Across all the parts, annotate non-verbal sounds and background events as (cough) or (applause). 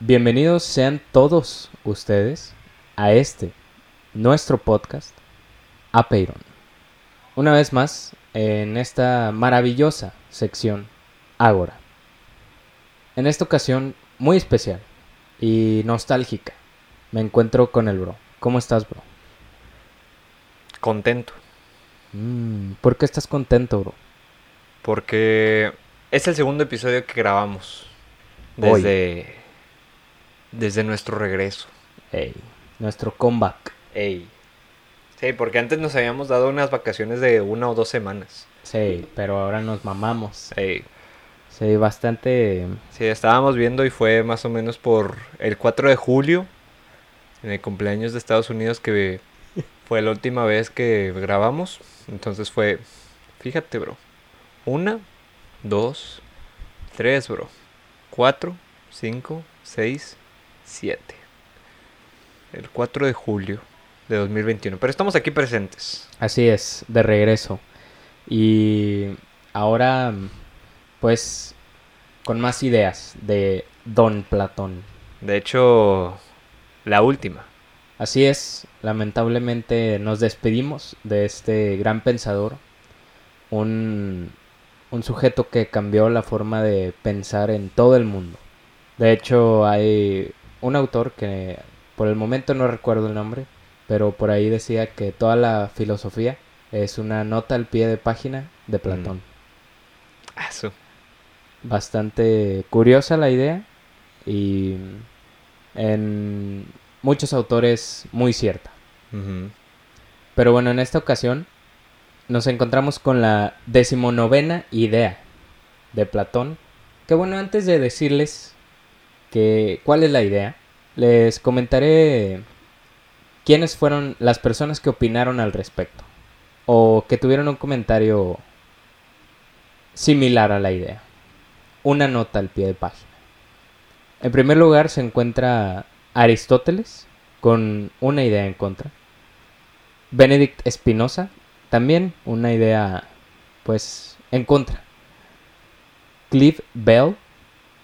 Bienvenidos sean todos ustedes a este, nuestro podcast, Apeiron. Una vez más, en esta maravillosa sección, Ágora. En esta ocasión, muy especial y nostálgica, me encuentro con el bro. ¿Cómo estás, bro? Contento. Mm, ¿Por qué estás contento, bro? Porque es el segundo episodio que grabamos. Hoy. Desde. Nuestro regreso. Ey, nuestro comeback. Ey. Sí, porque antes nos habíamos dado unas vacaciones de una o dos semanas. Sí, pero ahora nos mamamos. Ey. Sí, bastante... Sí, estábamos viendo y fue más o menos por el 4 de julio, en el cumpleaños de Estados Unidos, que (laughs) fue la última vez que grabamos. Entonces fue, fíjate, bro. Una, dos, tres, bro. Cuatro, cinco, seis, siete. El 4 de julio de 2021. Pero estamos aquí presentes. Así es, de regreso. Y ahora, pues, con más ideas de Don Platón. De hecho, la última. Así es, lamentablemente nos despedimos de este gran pensador, un, un sujeto que cambió la forma de pensar en todo el mundo. De hecho, hay un autor que por el momento no recuerdo el nombre, pero por ahí decía que toda la filosofía es una nota al pie de página de Platón. Ah, su. Bastante curiosa la idea y en muchos autores muy cierta. Pero bueno, en esta ocasión nos encontramos con la decimonovena idea de Platón. Que bueno, antes de decirles cuál es la idea, les comentaré quiénes fueron las personas que opinaron al respecto o que tuvieron un comentario similar a la idea. Una nota al pie de página. En primer lugar se encuentra Aristóteles con una idea en contra. Benedict Spinoza, también una idea, pues, en contra. Clive Bell,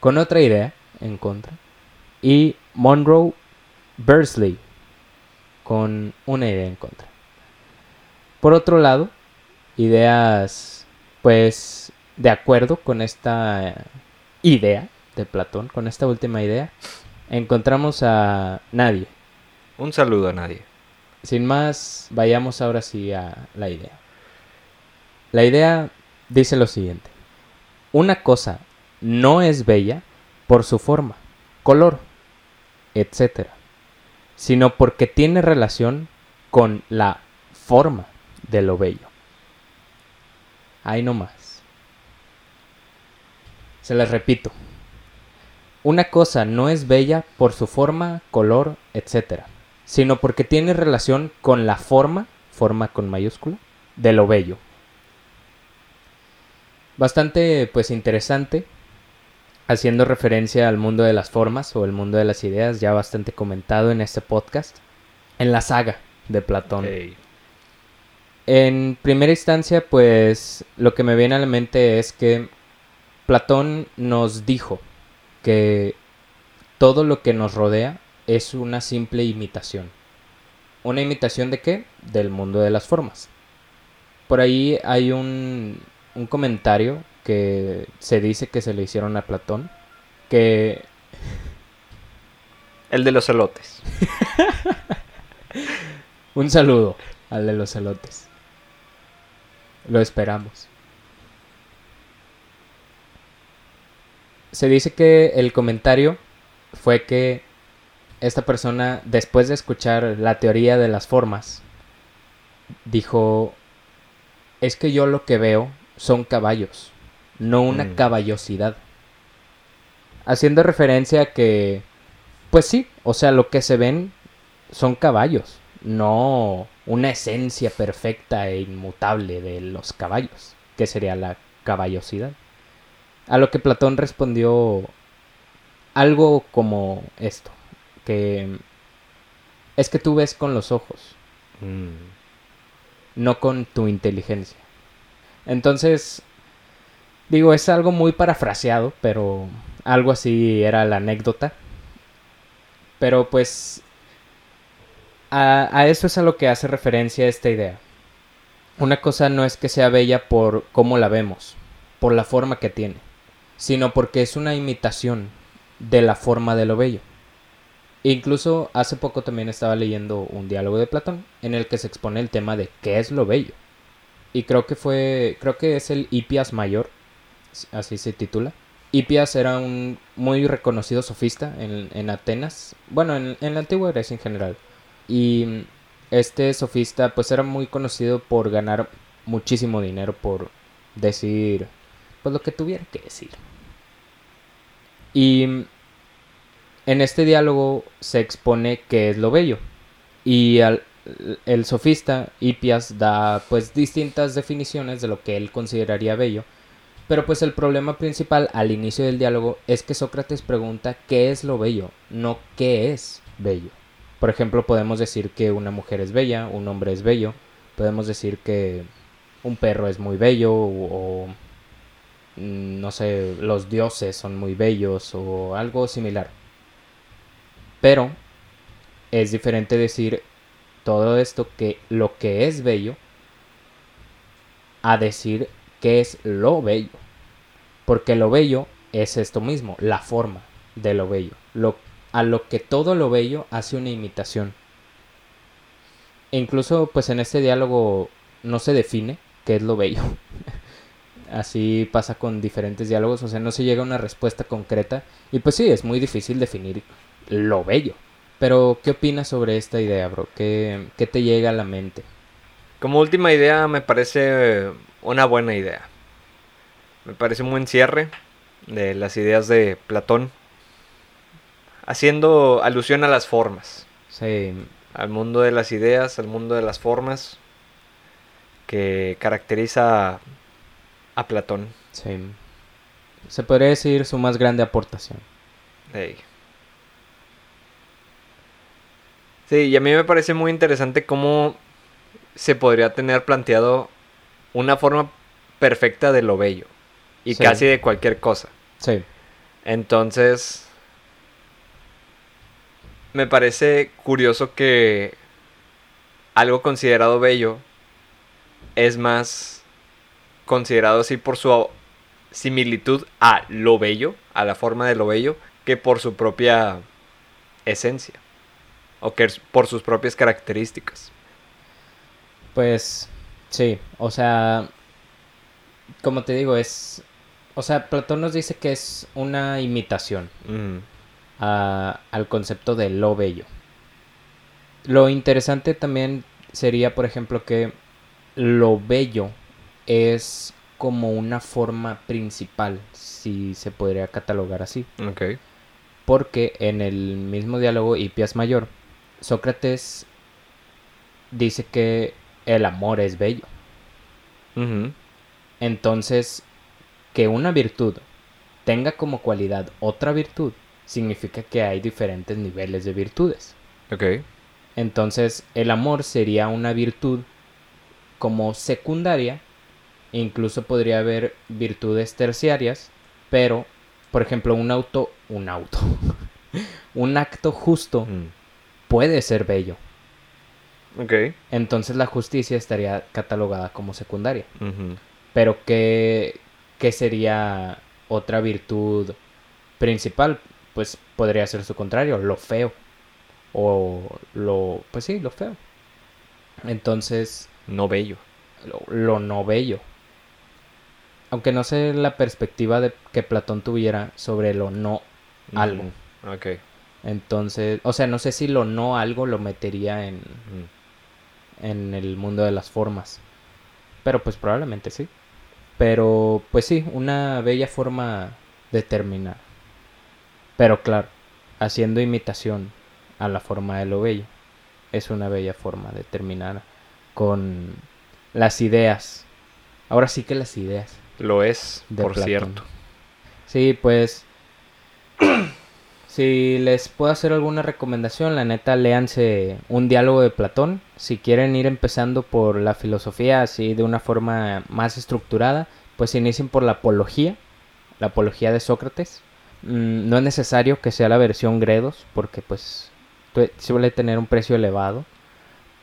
con otra idea en contra. Y Monroe Bursley, con una idea en contra. Por otro lado, ideas, pues, de acuerdo con esta idea de Platón, con esta última idea, encontramos a nadie. Un saludo a nadie. Sin más, vayamos ahora sí a la idea. La idea dice lo siguiente. Una cosa no es bella por su forma, color, etc., sino porque tiene relación con la forma de lo bello. Ahí no más. Se les repito. Una cosa no es bella por su forma, color, etc., sino porque tiene relación con la forma, forma con mayúscula, de lo bello. Bastante pues interesante, haciendo referencia al mundo de las formas o el mundo de las ideas, ya bastante comentado en este podcast, en la saga de Platón. En primera instancia, pues lo que me viene a la mente es que Platón nos dijo que todo lo que nos rodea es una simple imitación. ¿Una imitación de qué? Del mundo de las formas. Por ahí hay un, un comentario que se dice que se le hicieron a Platón, que El de los elotes. (laughs) un saludo al de los elotes. Lo esperamos. Se dice que el comentario fue que esta persona, después de escuchar la teoría de las formas, dijo, es que yo lo que veo son caballos, no una Mm. caballosidad. Haciendo referencia a que, pues sí, o sea, lo que se ven son caballos, no una esencia perfecta e inmutable de los caballos, que sería la caballosidad. A lo que Platón respondió algo como esto, que es que tú ves con los ojos, Mm. no con tu inteligencia. Entonces, digo, es algo muy parafraseado, pero algo así era la anécdota. Pero pues a, a eso es a lo que hace referencia esta idea. Una cosa no es que sea bella por cómo la vemos, por la forma que tiene, sino porque es una imitación de la forma de lo bello. Incluso hace poco también estaba leyendo un diálogo de Platón en el que se expone el tema de qué es lo bello. Y creo que fue, creo que es el Hipias Mayor, así se titula. Hipias era un muy reconocido sofista en, en Atenas, bueno, en, la antigua Grecia en general. Y este sofista pues era muy conocido por ganar muchísimo dinero por decir pues lo que tuviera que decir. Y en este diálogo se expone qué es lo bello. Y al, el sofista Hipias da pues distintas definiciones de lo que él consideraría bello. Pero pues el problema principal al inicio del diálogo es que Sócrates pregunta qué es lo bello, no qué es bello. Por ejemplo, podemos decir que una mujer es bella, un hombre es bello, podemos decir que un perro es muy bello o, mm, no sé, los dioses son muy bellos o algo similar. Pero es diferente decir todo esto que lo que es bello a decir que es lo bello. Porque lo bello es esto mismo, la forma de lo bello. Lo, a lo que todo lo bello hace una imitación. E incluso pues en este diálogo no se define qué es lo bello. (laughs) Así pasa con diferentes diálogos, o sea, no se llega a una respuesta concreta. Y pues sí, es muy difícil definir lo bello. Pero, ¿qué opinas sobre esta idea, bro? ¿Qué, ¿Qué, te llega a la mente? Como última idea, me parece una buena idea. Me parece un buen cierre de las ideas de Platón. Haciendo alusión a las formas. Sí. Al mundo de las ideas, al mundo de las formas. Que caracteriza a Platón. Sí. Se podría decir su más grande aportación. Hey. Sí, y a mí me parece muy interesante cómo se podría tener planteado una forma perfecta de lo bello. Y Sí. casi de cualquier cosa. Sí. Entonces, me parece curioso que algo considerado bello es más considerado así por su similitud a lo bello, a la forma de lo bello, que por su propia esencia. O que por sus propias características. Pues sí, o sea, como te digo, es... O sea, Platón nos dice que es una imitación Mm, a- al concepto de lo bello. Lo interesante también sería, por ejemplo, que lo bello es como una forma principal, si se podría catalogar así. ok. Porque en el mismo diálogo Hipias Mayor, Sócrates dice que el amor es bello. Entonces, que una virtud tenga como cualidad otra virtud, significa que hay diferentes niveles de virtudes. Ok. Entonces, el amor sería una virtud como secundaria, incluso podría haber virtudes terciarias, pero, por ejemplo, un auto, un auto, (laughs) un acto justo Mm, puede ser bello. Ok. Entonces la justicia estaría catalogada como secundaria. Pero ¿qué, qué sería otra virtud principal? Pues podría ser su contrario, lo feo. O lo... Pues sí, lo feo. Entonces, No bello. lo, lo no bello. Aunque no sé la perspectiva de que Platón tuviera sobre lo no algo. Ok. Entonces, o sea, no sé si lo no algo lo metería en, en el mundo de las formas. Pero pues probablemente sí. Pero pues sí, una bella forma de terminar. Pero claro, haciendo imitación a la forma de lo bello. Es una bella forma de terminar con las ideas. Ahora sí que las ideas. Lo es, De por Platón. cierto. Sí, pues. Si les puedo hacer alguna recomendación, la neta, léanse un diálogo de Platón. Si quieren ir empezando por la filosofía así de una forma más estructurada, pues inicien por la apología, la apología de Sócrates. Mm, no es necesario que sea la versión Gredos, porque pues suele tener un precio elevado.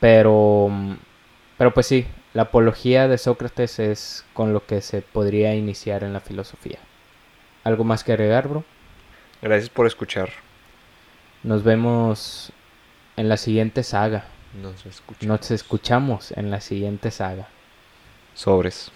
Pero, pero pues sí, la apología de Sócrates es con lo que se podría iniciar en la filosofía. ¿Algo más que agregar, bro? Gracias por escuchar. Nos vemos en la siguiente saga. Nos escuchamos. Nos escuchamos en la siguiente saga. Sobres.